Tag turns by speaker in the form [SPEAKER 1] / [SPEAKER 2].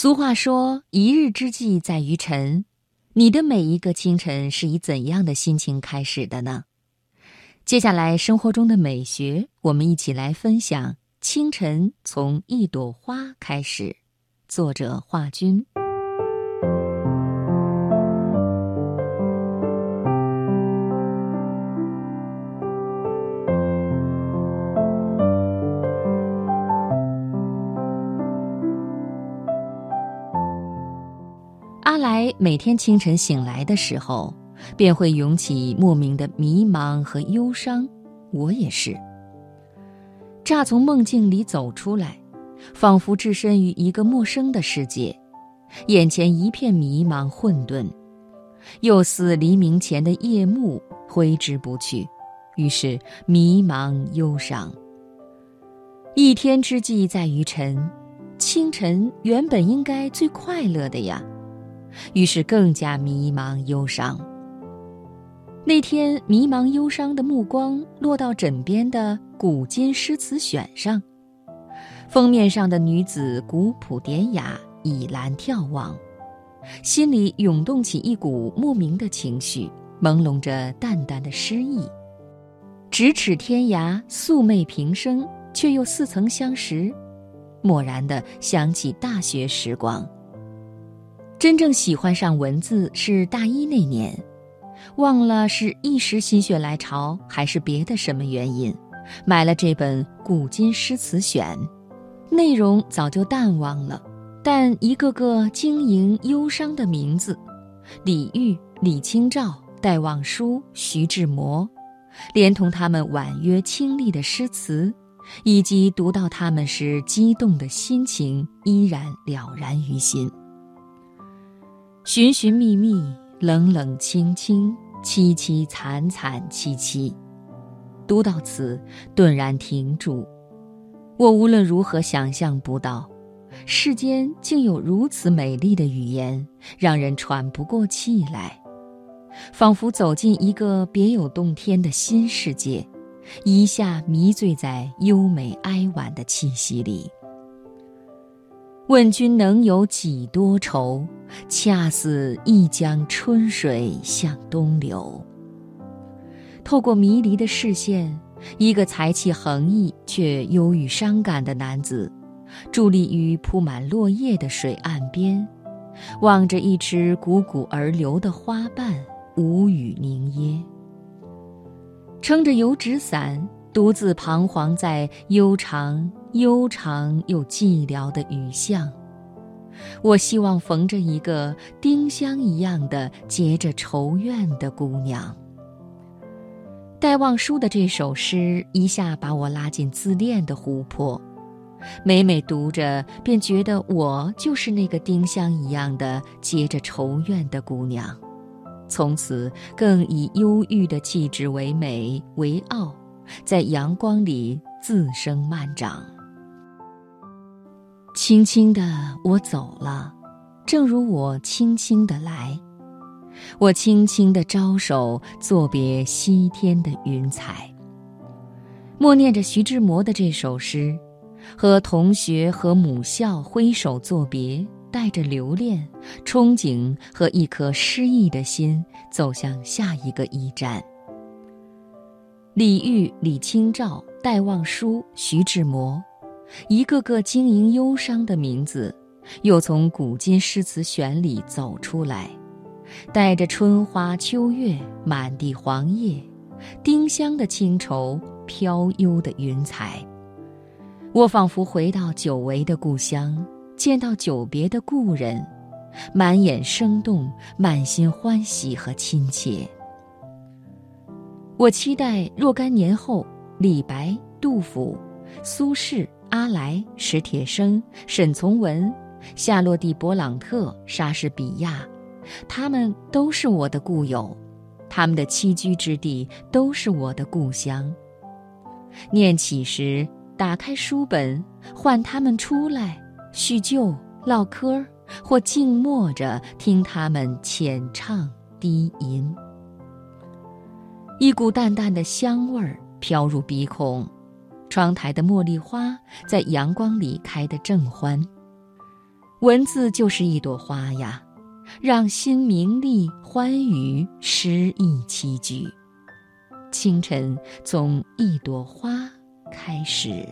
[SPEAKER 1] 俗话说：“一日之计在于晨。”你的每一个清晨是以怎样的心情开始的呢？接下来，生活中的美学，我们一起来分享：清晨从一朵花开始。作者：华君。阿来每天清晨醒来的时候，便会涌起莫名的迷茫和忧伤。我也是。乍从梦境里走出来，仿佛置身于一个陌生的世界，眼前一片迷茫混沌，又似黎明前的夜幕挥之不去，于是迷茫忧伤。一天之计在于晨，清晨原本应该最快乐的呀。于是更加迷茫忧伤。那天，迷茫忧伤的目光落到枕边的《古今诗词选》上，封面上的女子古朴典雅，倚栏眺望，心里涌动起一股莫名的情绪，朦胧着淡淡的诗意。咫尺天涯，素昧平生，却又似曾相识，蓦然的想起大学时光。真正喜欢上文字是大一那年，忘了是一时心血来潮，还是别的什么原因，买了这本《古今诗词选》，内容早就淡忘了，但一个个晶莹忧伤的名字，李煜、李清照、戴望舒、徐志摩，连同他们婉约清丽的诗词，以及读到他们时激动的心情，依然了然于心。寻寻觅觅，冷冷清清，凄凄惨惨戚戚。读到此，顿然停住。我无论如何想象不到，世间竟有如此美丽的语言，让人喘不过气来，仿佛走进一个别有洞天的新世界，一下迷醉在优美哀婉的气息里。问君能有几多愁？恰似一江春水向东流。透过迷离的视线，一个才气横溢却忧郁伤感的男子，伫立于铺满落叶的水岸边，望着一池汩汩而流的花瓣，无语凝噎。撑着油纸伞，独自彷徨在悠长。悠长又寂寥的雨巷，我希望逢着一个丁香一样的结着愁怨的姑娘。戴望舒的这首诗一下把我拉进自恋的湖泊，每每读着，便觉得我就是那个丁香一样的结着愁怨的姑娘。从此，更以忧郁的气质为美为傲，在阳光里自生漫长。轻轻的我走了，正如我轻轻的来。我轻轻的招手作别西天的云彩。默念着徐志摩的这首诗，和同学和母校挥手作别，带着留恋、憧憬和一颗诗意的心，走向下一个驿站。李煜、李清照、戴望舒、徐志摩。一个个晶莹忧伤的名字，又从《古今诗词选》里走出来，带着春花秋月、满地黄叶、丁香的清愁、飘悠的云彩。我仿佛回到久违的故乡，见到久别的故人，满眼生动，满心欢喜和亲切。我期待若干年后，李白、杜甫、苏轼。阿来、史铁生、沈从文、夏洛蒂·勃朗特、莎士比亚，他们都是我的故友，他们的栖居之地都是我的故乡。念起时，打开书本，唤他们出来叙旧、唠嗑，或静默着听他们浅唱低吟。一股淡淡的香味儿飘入鼻孔。窗台的茉莉花在阳光里开得正欢，文字就是一朵花呀，让心明丽欢愉，诗意栖居。清晨从一朵花开始。